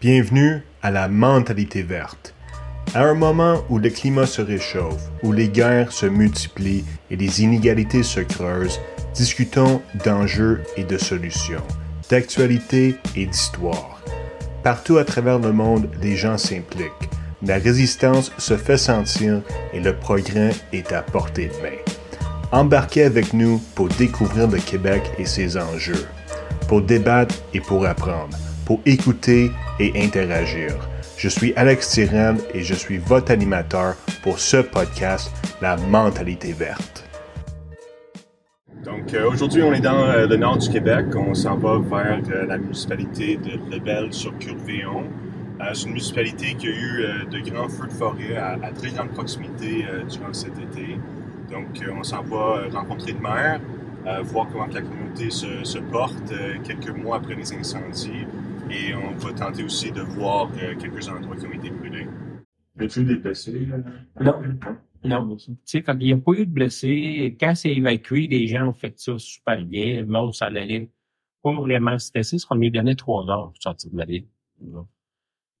Bienvenue à la mentalité verte. À un moment où le climat se réchauffe, où les guerres se multiplient et les inégalités se creusent, discutons d'enjeux et de solutions, d'actualité et d'histoire. Partout à travers le monde, les gens s'impliquent. La résistance se fait sentir et le progrès est à portée de main. Embarquez avec nous pour découvrir le Québec et ses enjeux, pour débattre et pour apprendre, pour écouter et interagir. Je suis Alex Tirand et je suis votre animateur pour ce podcast, La mentalité verte. Donc euh, aujourd'hui, on est dans euh, le nord du Québec. On s'en va vers euh, la municipalité de Lebel sur Curvéon. C'est une municipalité qui a eu de grands feux de forêt à, très grande proximité durant cet été. Donc on s'en va rencontrer le maire, voir comment la communauté se porte quelques mois après les incendies et on va tenter aussi de voir euh, quelques endroits qui ont été brûlés. Y a-t-il des blessés? Non. Non. Tu sais, quand il n'y a pas eu de blessés, quand c'est évacué, les gens ont fait ça super bien. Le monde s'en allait pas vraiment stressé, parce qu'on lui donnait trois heures pour sortir de la ville.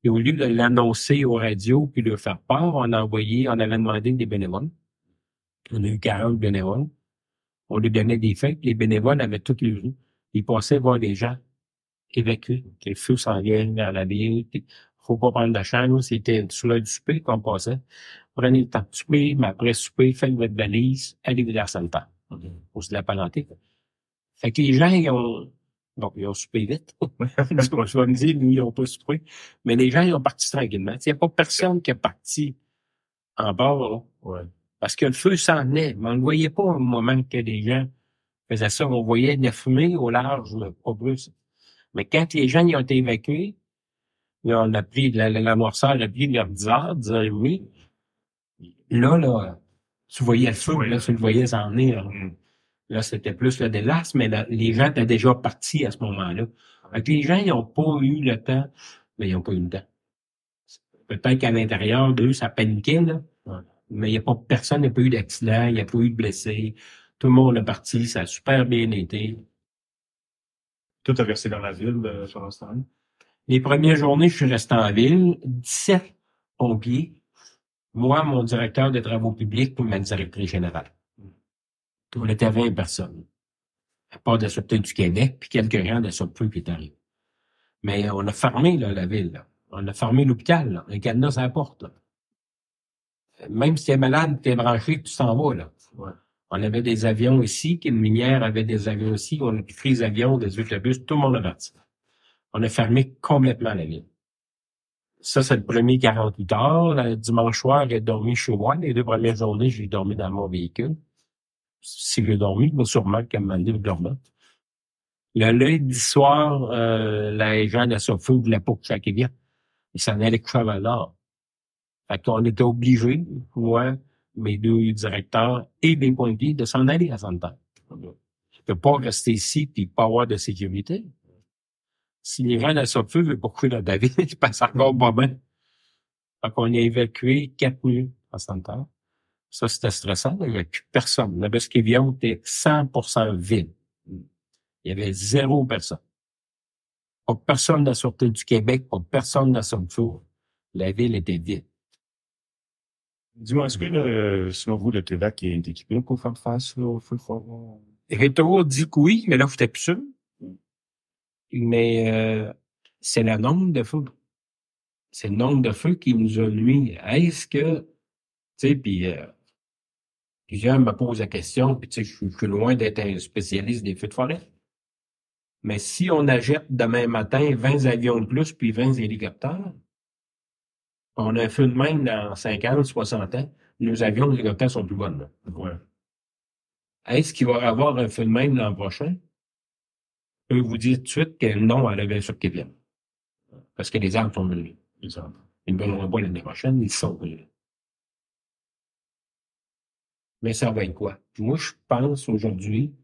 Et au lieu de l'annoncer aux radios puis de faire peur, on a envoyé, on avait demandé des bénévoles. On a eu 40 bénévoles. On lui donnait des fêtes. Les bénévoles avaient toutes les rues. Ils passaient voir les gens évacuer, que le feu s'en vient vers la ville. Faut pas prendre la chambre, c'était sur l'heure du souper qu'on passait. Prenez le temps de souper, mais après souper, faites votre valise, allez vous la sanitaire. Pour se la palanter. Fait que les gens, ils ont, bon, ils ont soupé vite. Parce qu'on se va me dire, nous, ils n'ont pas soupé. Mais les gens, ils ont parti tranquillement. Il n'y a pas personne qui est parti en bord, Ouais. Parce que le feu s'en est. Mais on ne voyait pas au moment que les gens faisaient ça. On voyait de la fumée au large, pas plus. Mais quand les gens y ont été évacués, on a pris, l'amorceur a pris vers 10 heures, 10 heures et demie. Là, là, tu voyais le feu, là, tu le voyais s'en venir. Mm. Là, c'était plus le délace, mais les gens étaient déjà partis à ce moment-là. Fait les gens, ils n'ont pas eu le temps, mais ils n'ont pas eu le temps. Peut-être qu'à l'intérieur d'eux, ça paniquait, là. Mais n'y a pas, personne n'a pas eu d'accident, il n'y a pas eu de blessés. Tout le monde est parti, ça a super bien été. Tout a versé dans la ville euh, sur l'instant. Les premières journées, je suis resté en ville. 17 pompiers. Moi, mon directeur de travaux publics pour ma directrice générale. On était 20 personnes. À part de la du Québec, puis quelques rangs de Sûreté qui est arrivé. Mais on a fermé là, la ville. On a fermé l'hôpital. Un cadenas à la porte. Même si tu es malade, tu es branché, tu s'en vas. Là. On avait des avions ici, qu'une minière avait des avions ici, on a pris des avions, des autobus, tout le monde a parti. On a fermé complètement la ville. Ça, c'est le premier 48 heures. Le dimanche soir, j'ai dormi chez moi. Les deux premières journées, j'ai dormi dans mon véhicule. Si j'ai dormi, mais sûrement qu'à un moment donné, Le lundi soir, euh, les gens de Sophie voulaient pas que ça Ils s'en allaient coucher à l'heure. Fait qu'on était obligés, moi, mes deux directeurs et mes pompiers de s'en aller à Santa. De pas rester ici et pas avoir de sécurité. Si les gens de feu courir dans David, ils passent encore pas bien. Fait qu'on a évacué quatre nuits à Santa. Ça, c'était stressant. Il n'y avait plus personne. La Besquévion était 100% vide. Il y avait zéro personne. Pas personne de la Sûreté du Québec, pas personne de la. La ville était vide. Dis-moi, est-ce que, euh, selon vous, le TEDAC est équipé pour faire face au feu fort? Rétro dit que oui, mais là, vous êtes plus sûr. Mais euh, c'est le nombre de feux. C'est le nombre de feux qui nous a nuit. Est-ce que, tu sais, puis euh, plusieurs me posent la question, puis tu sais, je suis loin d'être un spécialiste des feux de forêt. Mais si on achète demain matin 20 avions de plus puis 20 hélicoptères, on a un feu de même dans 50, 60 ans. Nos avions, les hélicoptères sont plus bonnes. Ouais. Est-ce qu'il va y avoir un feu de même l'an prochain? Je peux vous dire tout de suite que non à la sûr qu'il vient. Parce que les arbres sont venus. Les arbres. Ils ne viendront pas l'année prochaine, ils sont venus. Mais ça va être quoi? Moi, je pense aujourd'hui,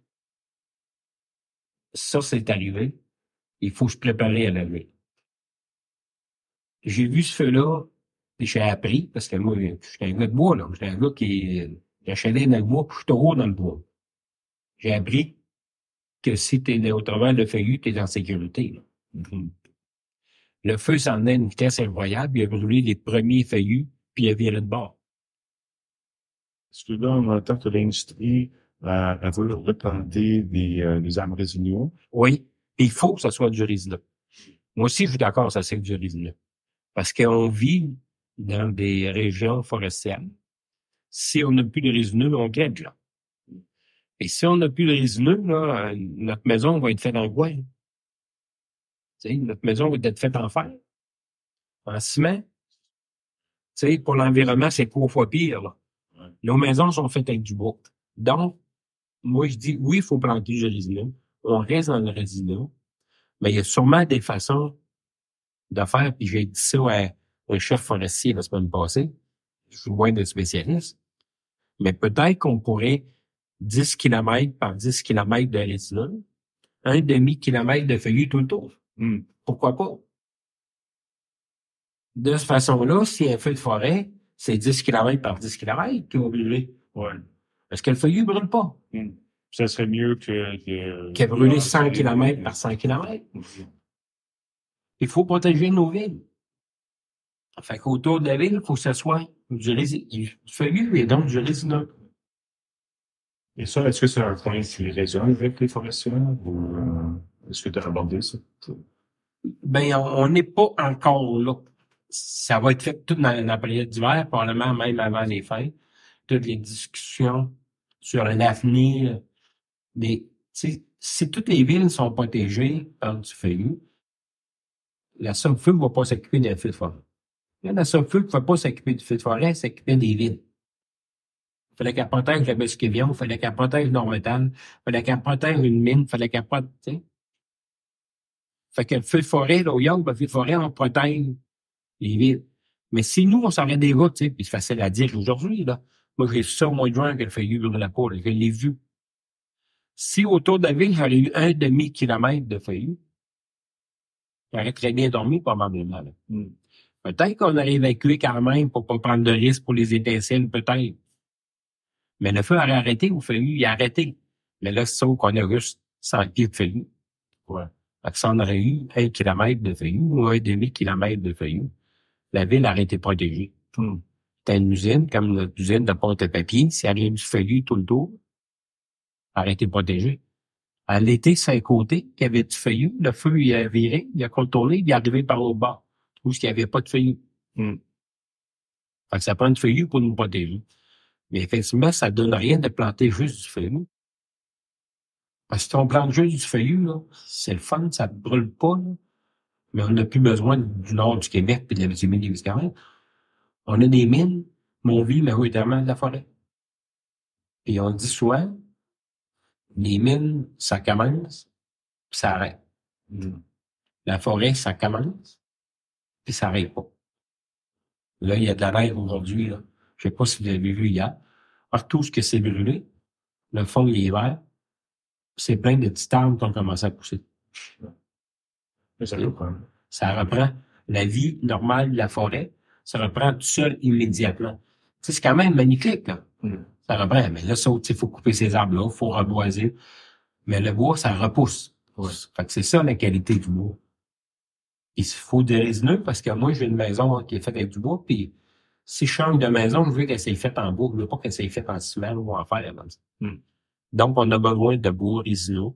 ça, c'est arrivé. Il faut se préparer à la vie. J'ai vu ce feu-là j'ai appris, parce que moi, j'étais un gars de bois, là. J'étais un gars qui j'achalais dans le bois, puis je suis trop dans le bois. J'ai appris que si t'es au travers de feuillu, t'es en sécurité. Là. Le feu s'en est à une vitesse incroyable, il a brûlé les premiers feuillus, puis il a viré de bord. Est-ce que là, on entend que l'industrie euh, elle veut replanter des, euh, des arbres résineux? Oui, il faut que ce soit du résineux. Moi aussi, je suis d'accord, ça c'est du résineux. Parce qu'on vit dans des régions forestières. Si on n'a plus de résineux, on gagne là. Et si on n'a plus de résineux, là, notre maison va être faite en bois. notre maison va être faite en fer, en ciment. sais, pour l'environnement, c'est trois fois pire. Là. Nos maisons sont faites avec du bois. Donc, moi, je dis, oui, il faut planter du résineux. On reste dans le résineux. Mais il y a sûrement des façons de faire. Puis j'ai dit ça à un chef forestier la semaine passée. Je suis loin de spécialiste. Mais peut-être qu'on pourrait 10 km par 10 km de résineux, un demi-kilomètre de feuillus tout le tour. Hmm. Pourquoi pas? De cette façon-là, si y a un feu de forêt, c'est 10 km par 10 km qui va brûler. Ouais. Parce que le feuillu ne brûle pas? Hmm. Ça serait mieux que... que, que brûler 100 km par 100 km. Il faut protéger nos villes. Fait qu'autour de la ville, il faut que ce soit du, feuillu et donc du résineux. Et ça, est-ce que c'est un point qui résonne avec les forestiers ou euh, est-ce que tu as abordé ça? Ben, on n'est pas encore là. Ça va être fait tout dans la période d'hiver, probablement même avant les fêtes. Toutes les discussions sur l'avenir. Mais si toutes les villes sont protégées par du feuillu, la somme feu ne va pas s'occuper des feux de forêt. La somme feu ne va pas s'occuper du feu de forêt, s'occuper des villes. Il fallait qu'elle protège la Musquévion, il fallait qu'elle protège Normétal, il fallait qu'elle protège une mine, il fallait qu'elle protège, Fait que le feu de forêt, là, au York, le feu de forêt, on protège les villes. Mais si nous, on s'arrête des routes, puis c'est facile à dire aujourd'hui, là. Moi, j'ai ça au mois de que le feuillu de la peau, je l'ai vu. Si autour de la ville, j'aurais eu un demi-kilomètre de feuillu, j'aurais très bien dormi probablement. Hmm. Peut-être qu'on aurait évacué quand même pour pas prendre de risque pour les étincelles, peut-être. Mais le feu aurait arrêté au feuillu, il a arrêté. Mais là, c'est ça qu'on a juste 100 pieds de feuillu. Ouais. ça en aurait eu un kilomètre de feuillu ou un demi-kilomètre de feuillu. La ville aurait été protégée. Hmm. T'as une usine, comme notre usine de porte-papier, s'il y avait du feuillu tout le tour, elle aurait été protégée. À l'été, c'est un côté qu'il y avait du feuillu. Le feu, il a viré, il a contourné, il est arrivé par le bas, où il n'y avait pas de feuillu. Hmm. Fait que ça prend du feuillu pour nous protéger. Mais effectivement, ça donne rien de planter juste du feuillu. Parce que si on plante juste du feuillu, c'est le fun, ça ne brûle pas. Mais on n'a plus besoin du nord du Québec et de la vitamine des On a des mines, mais on vit majoritairement de la forêt. Et on dit souvent, les mines, ça commence, puis ça arrête. La forêt, ça commence, puis ça arrête pas. Là, il y a de la neige aujourd'hui, là. Je sais pas si vous avez vu hier. Partout ce que c'est brûlé, le fond, il est vert. C'est plein de petites arbres qui ont commencé à pousser. ça reprend. Ça reprend la vie normale de la forêt. Ça reprend tout seul immédiatement. c'est quand même magnifique, là. Mm. Ça reprend. Mais là, il faut couper ces arbres-là, il faut reboiser. Mais le bois, ça repousse. Fait que c'est ça la qualité du bois. Il faut des résineux parce que moi, j'ai une maison qui est faite avec du bois, puis si je change de maison, je veux qu'elle soit faite en bois, je veux pas qu'elle soit faite en ciment ou en fer. Hmm. Donc, on a besoin de bois résineux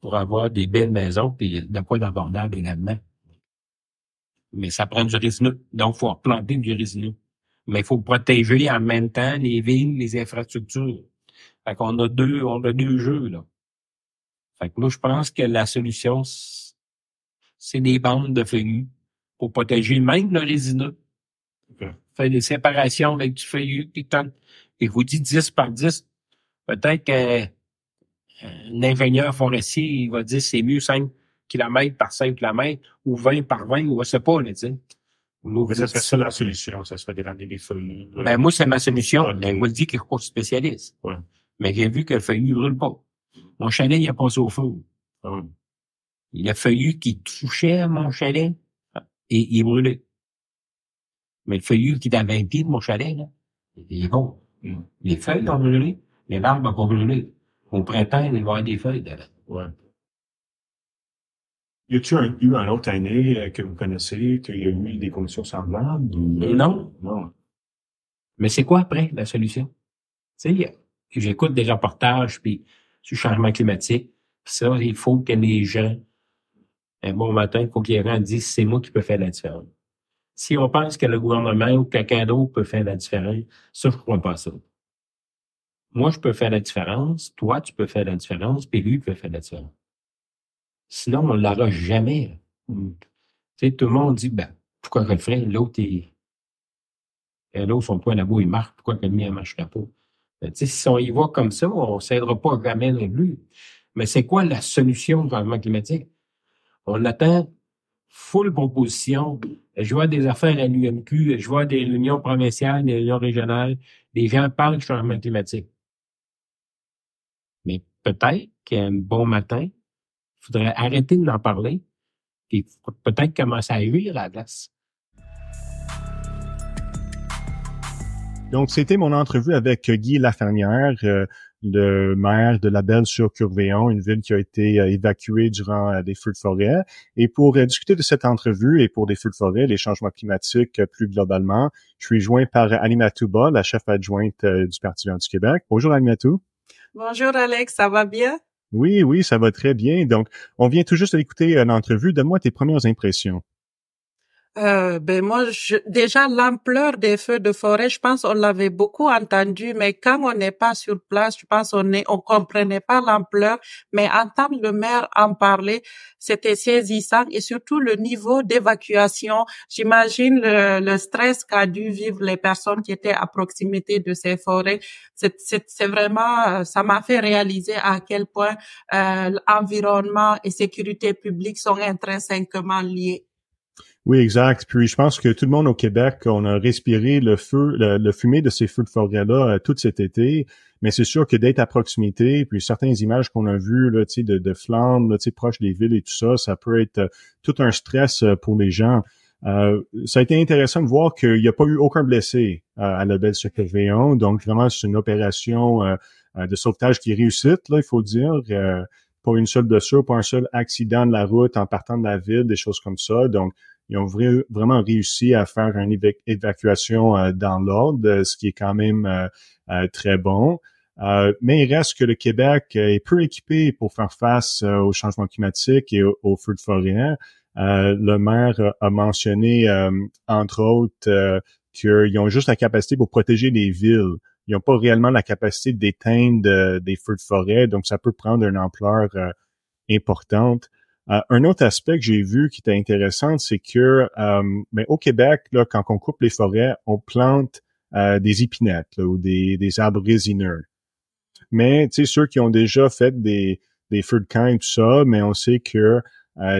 pour avoir des belles maisons puis de quoi d'abordable également. Mais ça prend du résineux. Donc, il faut replanter du résineux. Mais il faut protéger en même temps les villes, les infrastructures. Fait qu'on a deux, on a deux jeux, là. Fait que moi, je pense que la solution, c'est des bandes de feuillus pour protéger même le résineux fait des séparations avec du feuillu, et vous dit 10 par 10, peut-être qu'un ingénieur forestier, il va dire c'est mieux 5 km par 5 km ou 20 par 20, ou je sais pas, là, tu Mais ça serait ça la solution, ça serait d'éranger les feuillus. Ben, moi, c'est ma solution. Ben, moi, je dis qu'il faut spécialiste. Ouais. Mais j'ai vu que le feuillu ne brûle pas. Mon chalet, il a passé au feu. Ah Il a feuillu qui touchait mon chalet et il brûlait. Mais le feuillu qui est à 20 pieds de mon chalet, là, il est bon. Les feuilles ont brûlé, les barbes n'ont pas brûlé. Au printemps, il va y avoir des feuilles dedans. Ouais. Y a-t-il eu une autre année euh, que vous connaissez qu'il y a eu des conditions semblables? Non. Non. Mais c'est quoi après la solution? Tu sais, j'écoute des reportages puis sur le changement climatique. Ça, il faut que les gens, un bon matin, il faut disent c'est moi qui peux faire la différence. Si on pense que le gouvernement ou quelqu'un d'autre peut faire la différence, ça, je crois pas ça. Moi, je peux faire la différence, toi, tu peux faire la différence, puis lui peut faire la différence. Sinon, on ne l'aura jamais. Tu sais, tout le monde dit, ben, pourquoi je le ferais? L'autre, il, l'autre, son point là-bas, il marche. Pourquoi que le mien, marche pas? Ben, tu sais, si on y va comme ça, on ne s'aidera pas jamais non plus. Mais c'est quoi la solution au changement climatique? On attend full proposition. Je vois des affaires à l'UMQ, je vois des réunions provinciales, des réunions régionales. Les gens parlent du changement climatique. Mais peut-être qu'un bon matin, il faudrait arrêter d'en parler et peut-être commencer à huir à la glace. Donc, c'était mon entrevue avec Guy Lafernière, euh, le maire de la Belle sur Curvéon, une ville qui a été euh, évacuée durant euh, des feux de forêt. Et pour discuter de cette entrevue et pour des feux de forêt, les changements climatiques plus globalement, je suis joint par Animatou Ba, la chef adjointe du Parti du Québec. Bonjour Animatou. Bonjour Alex, ça va bien? Oui, oui, ça va très bien. Donc, on vient tout juste d'écouter l'entrevue. Donne-moi tes premières impressions. Euh, ben moi, je, déjà l'ampleur des feux de forêt, je pense on l'avait beaucoup entendu, mais quand on n'est pas sur place, je pense on est, on comprenait pas l'ampleur. Mais entendre le maire en parler, c'était saisissant et surtout le niveau d'évacuation. J'imagine le, le stress qu'a dû vivre les personnes qui étaient à proximité de ces forêts. C'est vraiment, ça m'a fait réaliser à quel point euh, l'environnement et sécurité publique sont intrinsèquement liés. Oui, exact. Puis je pense que tout le monde au Québec, on a respiré le feu, le, fumée de ces feux de forêt-là euh, tout cet été. Mais c'est sûr que d'être à proximité, puis certaines images qu'on a vues là, de, de flammes, là, proches des villes et tout ça, ça peut être euh, tout un stress euh, pour les gens. ça a été intéressant de voir qu'il n'y a pas eu aucun blessé à la belle v Donc vraiment, c'est une opération de sauvetage qui réussit, là, il faut dire. Pas une seule blessure, pas un seul accident de la route en partant de la ville, des choses comme ça. Donc, ils ont vraiment réussi à faire une évacuation euh, dans l'ordre, euh, ce qui est quand même euh, très bon. mais il reste que le Québec est peu équipé pour faire face au changement climatique et aux feux de forêt. le maire a mentionné, entre autres, qu'ils ont juste la capacité pour protéger les villes. Ils n'ont pas réellement la capacité d'éteindre des feux de forêt, donc ça peut prendre une ampleur importante. Euh, un autre aspect que j'ai vu qui était intéressant, c'est que euh, mais au Québec, là, quand on coupe les forêts, on plante euh, des épinettes ou des, arbres résineux. Mais tu sais, ceux qui ont déjà fait des, des feux de camp et tout ça, mais on sait que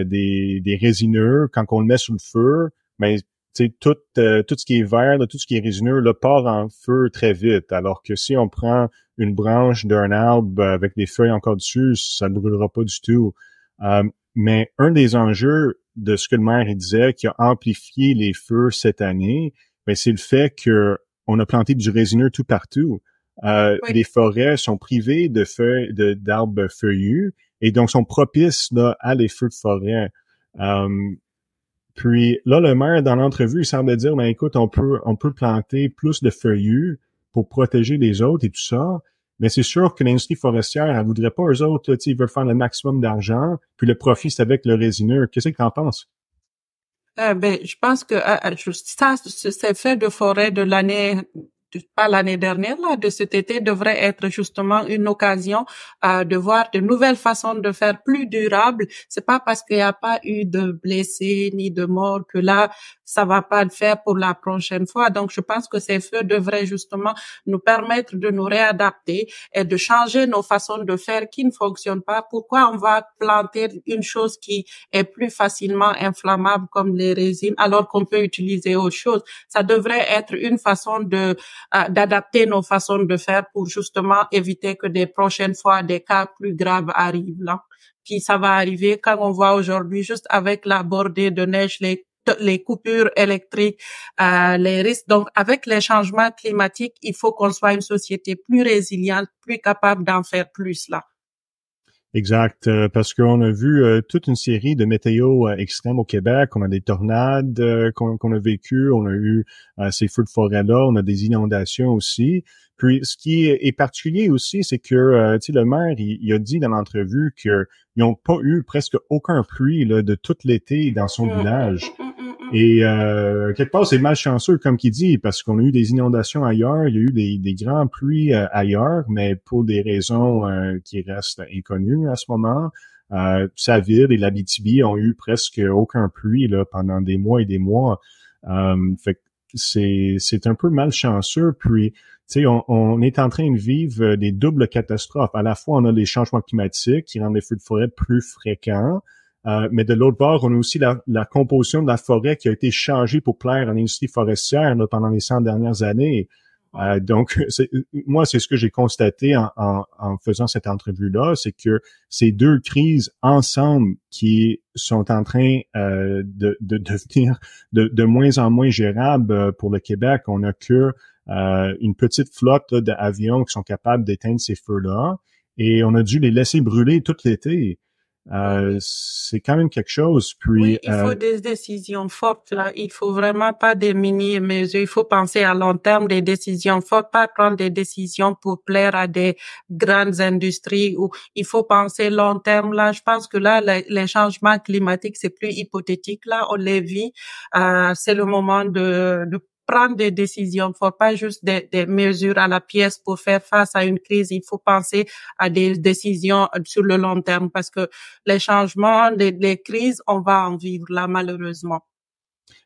des, des résineux, quand on le met sous le feu, mais tout, tout ce qui est vert, tout ce qui est résineux, le part en feu très vite. Alors que si on prend une branche d'un arbre avec des feuilles encore dessus, ça ne brûlera pas du tout. Mais un des enjeux de ce que le maire disait qui a amplifié les feux cette année, ben, c'est le fait que on a planté du résineux tout partout. Euh, Les forêts sont privées de feuilles, de, d'arbres feuillus et donc sont propices là, à les feux de forêt. Euh, puis là, le maire, dans l'entrevue, il semble dire, ben écoute, on peut, on peut planter plus de feuillus pour protéger les autres et tout ça. Mais c'est sûr que l'industrie forestière, elle voudrait pas eux autres, ils veulent faire le maximum d'argent, puis le profit, c'est avec le résineux. Qu'est-ce que tu en penses? Euh, ben, je pense que euh ça, c'est fait de forêt de l'année pas l'année dernière, là, de cet été, devrait être justement une occasion euh, de voir de nouvelles façons de faire plus durables. C'est pas parce qu'il n'y a pas eu de blessés ni de morts que là, ça va pas le faire pour la prochaine fois. Donc, je pense que ces feux devraient justement nous permettre de nous réadapter et de changer nos façons de faire qui ne fonctionnent pas. Pourquoi on va planter une chose qui est plus facilement inflammable comme les résines alors qu'on peut utiliser autre chose? Ça devrait être une façon de euh, d'adapter nos façons de faire pour justement éviter que des prochaines fois des cas plus graves arrivent là. Puis ça va arriver quand on voit aujourd'hui juste avec la bordée de neige les les coupures électriques, euh, les risques. Donc, avec les changements climatiques, il faut qu'on soit une société plus résiliente, plus capable d'en faire plus là. Exact, euh, parce qu'on a vu euh, toute une série de météos euh, extrêmes au Québec. On a des tornades qu'on a vécues, on a eu ces feux de forêt-là, on a des inondations aussi. Puis, ce qui est particulier aussi, c'est que tu sais, le maire, il, a dit dans l'entrevue qu'ils n'ont pas eu presque aucun pluie là, de tout l'été dans son village. Et euh, quelque part, c'est malchanceux, comme qui dit, parce qu'on a eu des inondations ailleurs, il y a eu des, des grands pluies euh, ailleurs, mais pour des raisons euh, qui restent inconnues à ce moment. Euh, Saville et l'Abitibi ont eu presque aucun pluie là, pendant des mois et des mois. Euh, fait c'est, c'est un peu malchanceux. Puis, tu sais, on, on, est en train de vivre des doubles catastrophes. À la fois, on a les changements climatiques qui rendent les feux de forêt plus fréquents. Euh, mais de l'autre bord, on a aussi la, composition de la forêt qui a été changée pour plaire à l'industrie forestière pendant les 100 dernières années. Euh, donc, moi, c'est ce que j'ai constaté en, en, faisant cette entrevue-là, c'est que ces deux crises ensemble qui sont en train euh, de, de, devenir de, de, moins en moins gérables pour le Québec. On n'a que une petite flotte d'avions qui sont capables d'éteindre ces feux-là, et on a dû les laisser brûler tout l'été. Euh, c'est quand même quelque chose. Puis, oui, il faut euh, des décisions fortes. Là. Il faut vraiment pas des mini-mesures. Il faut penser à long terme, des décisions fortes, pas prendre des décisions pour plaire à des grandes industries. Ou il faut penser long terme. Là, je pense que là, les, changements climatiques, c'est plus hypothétique. Là, on les vit. Euh, c'est le moment de, de prendre des décisions. Il faut pas juste des, mesures à la pièce pour faire face à une crise. Il faut penser à des décisions sur le long terme parce que les changements, les, crises, on va en vivre là, malheureusement.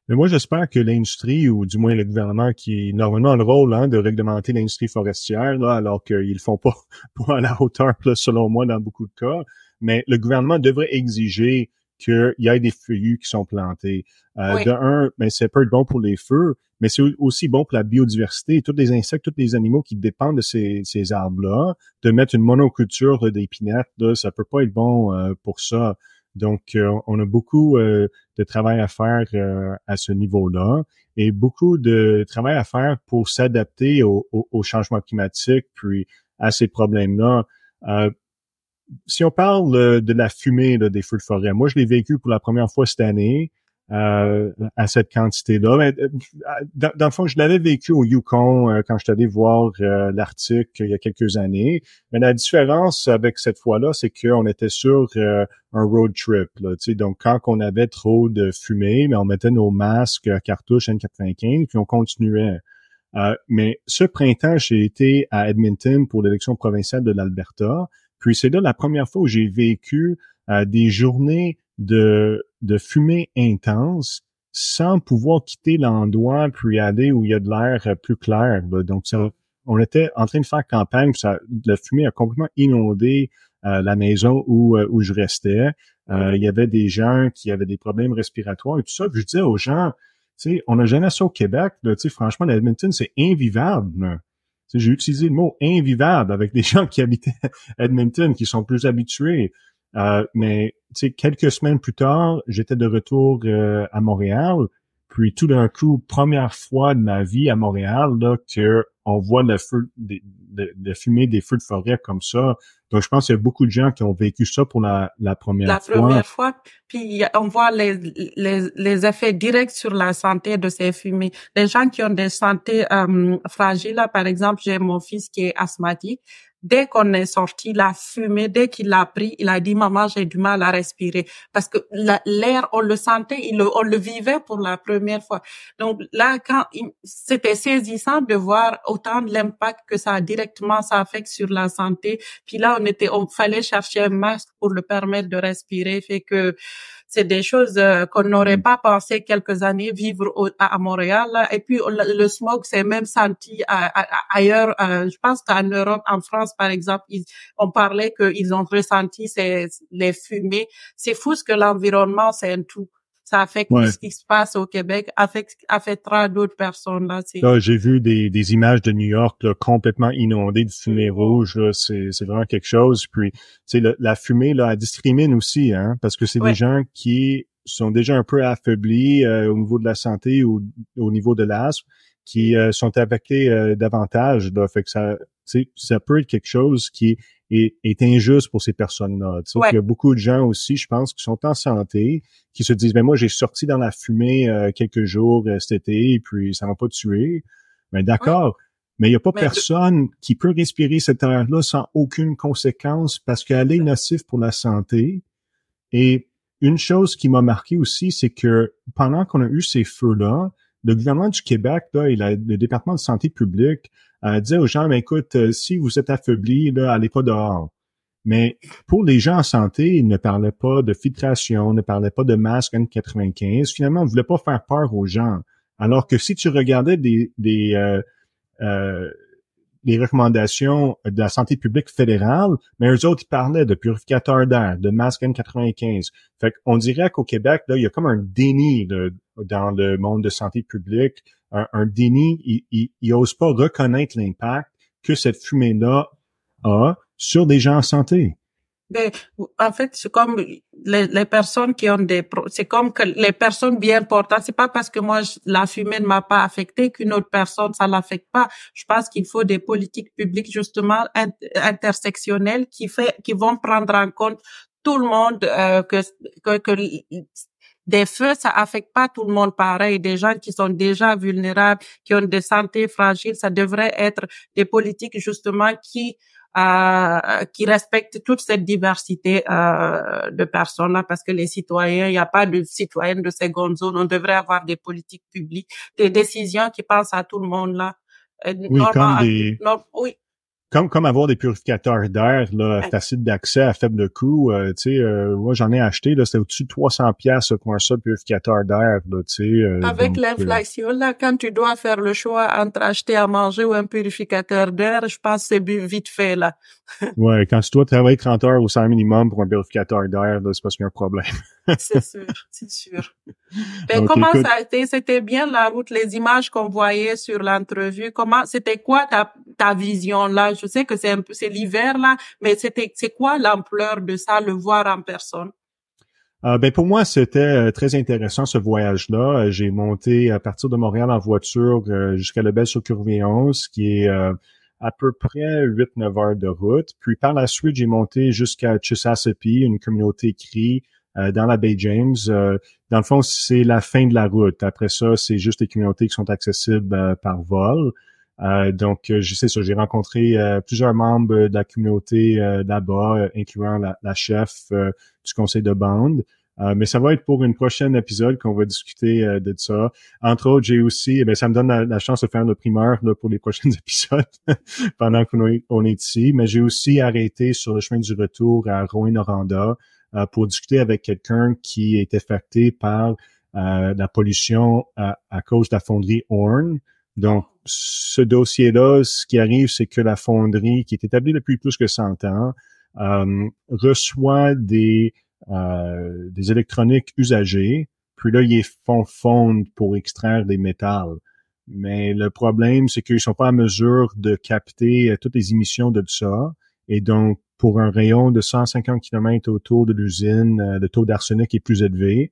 Mais moi, j'espère que l'industrie, ou du moins le gouvernement, qui est normalement le rôle hein, de réglementer l'industrie forestière, alors qu'ils le font pas, à la hauteur, selon moi, dans beaucoup de cas, mais le gouvernement devrait exiger qu'il y ait des feuillus qui sont plantés. Euh, De un, mais c'est pas bon pour les feux, mais c'est aussi bon pour la biodiversité. Tous les insectes, tous les animaux qui dépendent de ces, ces arbres-là, de mettre une monoculture d'épinettes, là, ça peut pas être bon euh, pour ça. Donc, euh, on a beaucoup euh, de travail à faire à ce niveau-là et beaucoup de travail à faire pour s'adapter au, au, au, changement climatique, puis à ces problèmes-là si on parle de la fumée des feux de forêt, moi je l'ai vécu pour la première fois cette année euh, à cette quantité-là. Mais euh, dans, le fond, je l'avais vécu au Yukon euh, quand je suis allé voir l'Arctique il y a quelques années. Mais la différence avec cette fois-là, c'est qu'on était sur un road trip. Là, donc, quand on avait trop de fumée, mais on mettait nos masques cartouches N95 puis on continuait. mais ce printemps, j'ai été à Edmonton pour l'élection provinciale de l'Alberta. Puis c'est là la première fois où j'ai vécu euh, des journées de, de fumée intense sans pouvoir quitter l'endroit puis aller où il y a de l'air euh, plus clair. Donc, on était en train de faire campagne, puis ça, la fumée a complètement inondé euh, la maison où, où je restais. il y avait des gens qui avaient des problèmes respiratoires et tout ça. Je disais aux gens, tu sais, on n'a jamais ça au Québec. tu sais, franchement, l'Edmonton, c'est invivable. J'ai utilisé le mot invivable avec des gens qui habitaient Edmonton, qui sont plus habitués. Euh, mais quelques semaines plus tard, j'étais de retour euh, à Montréal. Puis tout d'un coup, première fois de ma vie à Montréal, là, que on voit le feu, de, de, fumer des feux de forêt comme ça. Donc, je pense qu'il y a beaucoup de gens qui ont vécu ça pour la, la première fois. La première fois. Puis, on voit les, les, les, effets directs sur la santé de ces fumées. Les gens qui ont des santé euh, fragiles, par exemple, j'ai mon fils qui est asthmatique dès qu'on est sorti, la fumée, dès qu'il l'a pris, il a dit, maman, j'ai du mal à respirer. Parce que l'air, on le sentait, il on le vivait pour la première fois. Donc là, quand c'était saisissant de voir autant de l'impact que ça a directement, ça affecte sur la santé. Puis là, on était, on fallait chercher un masque pour le permettre de respirer. Fait que, c'est des choses euh, qu'on n'aurait pas pensé quelques années vivre à, Montréal. Et puis le, smog s'est même senti ailleurs. Euh, je pense qu'en Europe, en France par exemple, on parlait qu'ils ont ressenti ces, les fumées. C'est fou ce que l'environnement, c'est un tout ça affecte ce qui se passe au Québec, affecte, affectera d'autres personnes. Là, là j'ai vu des, des images de New York là, complètement inondées de fumée rouge. C'est, c'est vraiment quelque chose. Puis, tu sais, la fumée là, elle discrimine aussi, hein, parce que c'est des gens qui sont déjà un peu affaiblis euh, au niveau de la santé ou au niveau de l'asthme, qui euh, sont affectés euh, davantage. Là, fait que ça, ça peut être quelque chose qui est est, injuste pour ces personnes-là. Tu sais, Ouais. Il y a beaucoup de gens aussi, je pense, qui sont en santé, qui se disent, ben moi, j'ai sorti dans la fumée euh, quelques jours euh, cet été, et puis ça m'a pas tué. Ben d'accord. Mais il n'y a pas Mais- personne qui peut respirer cet air-là sans aucune conséquence parce qu'elle est nocive pour la santé. Et une chose qui m'a marqué aussi, c'est que pendant qu'on a eu ces feux-là, le gouvernement du Québec là, et le département de santé publique euh, disait aux gens, ben, écoute, euh, si vous êtes affaibli, là, allez pas dehors. Mais pour les gens en santé, ils ne parlaient pas de filtration, ne parlaient pas de masque N95. Finalement, on ne voulait pas faire peur aux gens. Alors que si tu regardais des, des euh, euh, les recommandations de la santé publique fédérale, mais eux autres, ils parlaient de purificateurs d'air, de masque N95. Fait qu'on dirait qu'au Québec, là, il y a comme un déni dans le monde de santé publique, un, un déni, ils il, il osent pas reconnaître l'impact que cette fumée-là a sur des gens en santé. En fait, c'est comme les, les personnes qui ont des, c'est comme que les personnes bien portantes. C'est pas parce que moi la fumée ne m'a pas affecté qu'une autre personne ça l'affecte pas. Je pense qu'il faut des politiques publiques justement int- intersectionnelles qui fait, qui vont prendre en compte tout le monde euh, que, que que des feux ça affecte pas tout le monde pareil. Des gens qui sont déjà vulnérables, qui ont des santé fragiles, ça devrait être des politiques justement qui qui respectent toute cette diversité euh, de personnes là parce que les citoyens, il n'y a pas de citoyens de seconde zone. On devrait avoir des politiques publiques, des décisions qui pensent à tout le monde là. Euh, Oui, normalement, comme des, non, oui, comme comme avoir des purificateurs d'air là faciles d'accès à faible coût euh, tu sais euh, moi j'en ai acheté là c'était au-dessus de 300 pièces pour un seul purificateur d'air là tu sais euh, avec donc, euh, l'inflation là, quand tu dois faire le choix entre acheter à manger ou un purificateur d'air, je pense que c'est vite fait là. ouais quand tu dois travailler 30 heures au salaire minimum pour un purificateur d'air là c'est parce qu'il y a un problème C'est sûr, c'est sûr. Ben, comment écoute. ça a été? C'était bien la route, les images qu'on voyait sur l'entrevue. Comment, c'était quoi ta, ta vision là? Je sais que c'est un peu, c'est l'hiver là, mais c'était, c'est quoi l'ampleur de ça, le voir en personne? Euh, ben pour moi, c'était euh, très intéressant ce voyage-là. Euh, J'ai monté à partir de Montréal en voiture jusqu'à lebel sur ce qui est à peu près 8-9 heures de route. Puis par la suite, j'ai monté jusqu'à Chesapeake, une communauté crie dans la baie James. Dans le fond, c'est la fin de la route. Après ça, c'est juste les communautés qui sont accessibles par vol. Euh, donc, euh, je ça, j'ai rencontré euh, plusieurs membres de la communauté là-bas, incluant la, la chef du conseil de bande. Euh, mais ça va être pour une prochaine épisode qu'on va discuter euh, de ça. Entre autres, j'ai aussi, eh ça me donne la, chance de faire notre primeur là, pour les prochains épisodes pendant qu'on est, on est ici. Mais j'ai aussi arrêté sur le chemin du retour à Rouen-Noranda euh, pour discuter avec quelqu'un qui est affecté par la pollution à, à cause de la fonderie Horn. Donc, ce dossier-là, ce qui arrive, c'est que la fonderie, qui est établie depuis plus que 100 ans, euh, reçoit des euh, des électroniques usagées, puis là, ils font fondre pour extraire des métals. Mais le problème, c'est qu'ils sont pas en mesure de capter euh, toutes les émissions de ça. Et donc, pour un rayon de 150 km autour de l'usine, euh, le taux d'arsenic est plus élevé.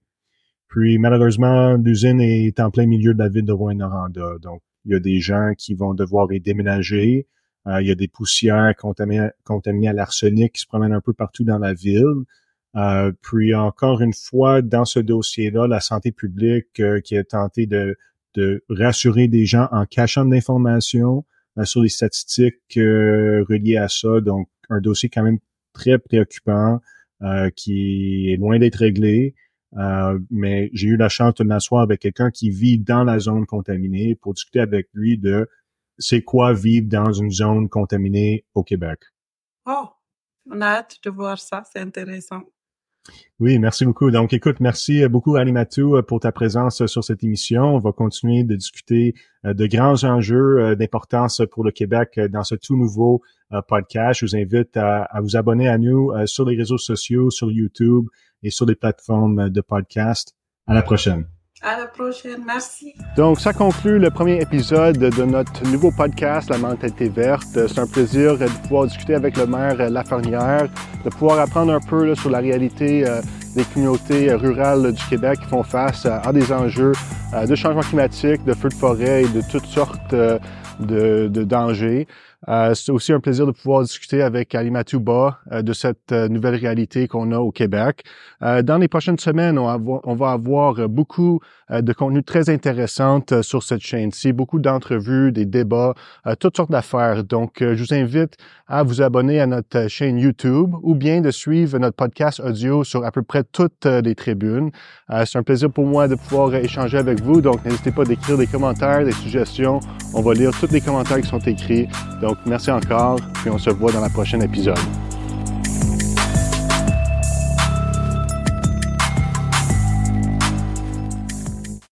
Puis, malheureusement, l'usine est en plein milieu de la ville de Rouen-Noranda. Donc, il y a des gens qui vont devoir y déménager. Euh, il y a des poussières contaminées, contaminées à l'arsenic qui se promènent un peu partout dans la ville. Euh, puis encore une fois, dans ce dossier-là, la santé publique euh, qui a tenté de, de rassurer des gens en cachant de l'information euh, sur les statistiques euh, reliées à ça. Donc, un dossier quand même très préoccupant euh, qui est loin d'être réglé. Euh, mais j'ai eu la chance de m'asseoir avec quelqu'un qui vit dans la zone contaminée pour discuter avec lui de c'est quoi vivre dans une zone contaminée au Québec. Oh, on a hâte de voir ça, c'est intéressant. Oui, merci beaucoup. Donc, écoute, merci beaucoup, Ali Matou, pour ta présence sur cette émission. On va continuer de discuter euh, de grands enjeux euh, d'importance pour le Québec euh, dans ce tout nouveau podcast. Je vous invite à vous abonner à nous sur les réseaux sociaux, sur YouTube et sur les plateformes de podcast. À la prochaine. À la prochaine, merci. Donc, ça conclut le premier épisode de notre nouveau podcast, La mentalité verte. C'est un plaisir de pouvoir discuter avec le maire Lafernière, de pouvoir apprendre un peu là, sur la réalité euh, des communautés rurales du Québec qui font face à, à des enjeux euh, de changement climatique, de feux de forêt et de toutes sortes euh, de dangers. Euh, c'est aussi un plaisir de pouvoir discuter avec Ali Matouba euh, de cette euh, nouvelle réalité qu'on a au Québec. dans les prochaines semaines, on, va avoir beaucoup de contenu très intéressant sur cette chaîne-ci, beaucoup d'entrevues, des débats, toutes sortes d'affaires. Donc, je vous invite à vous abonner à notre chaîne YouTube ou bien de suivre notre podcast audio sur à peu près toutes les tribunes. c'est un plaisir pour moi de pouvoir échanger avec vous. Donc, n'hésitez pas d'écrire des commentaires, des suggestions. On va lire tous les commentaires qui sont écrits. Merci encore, puis on se voit dans le prochain épisode.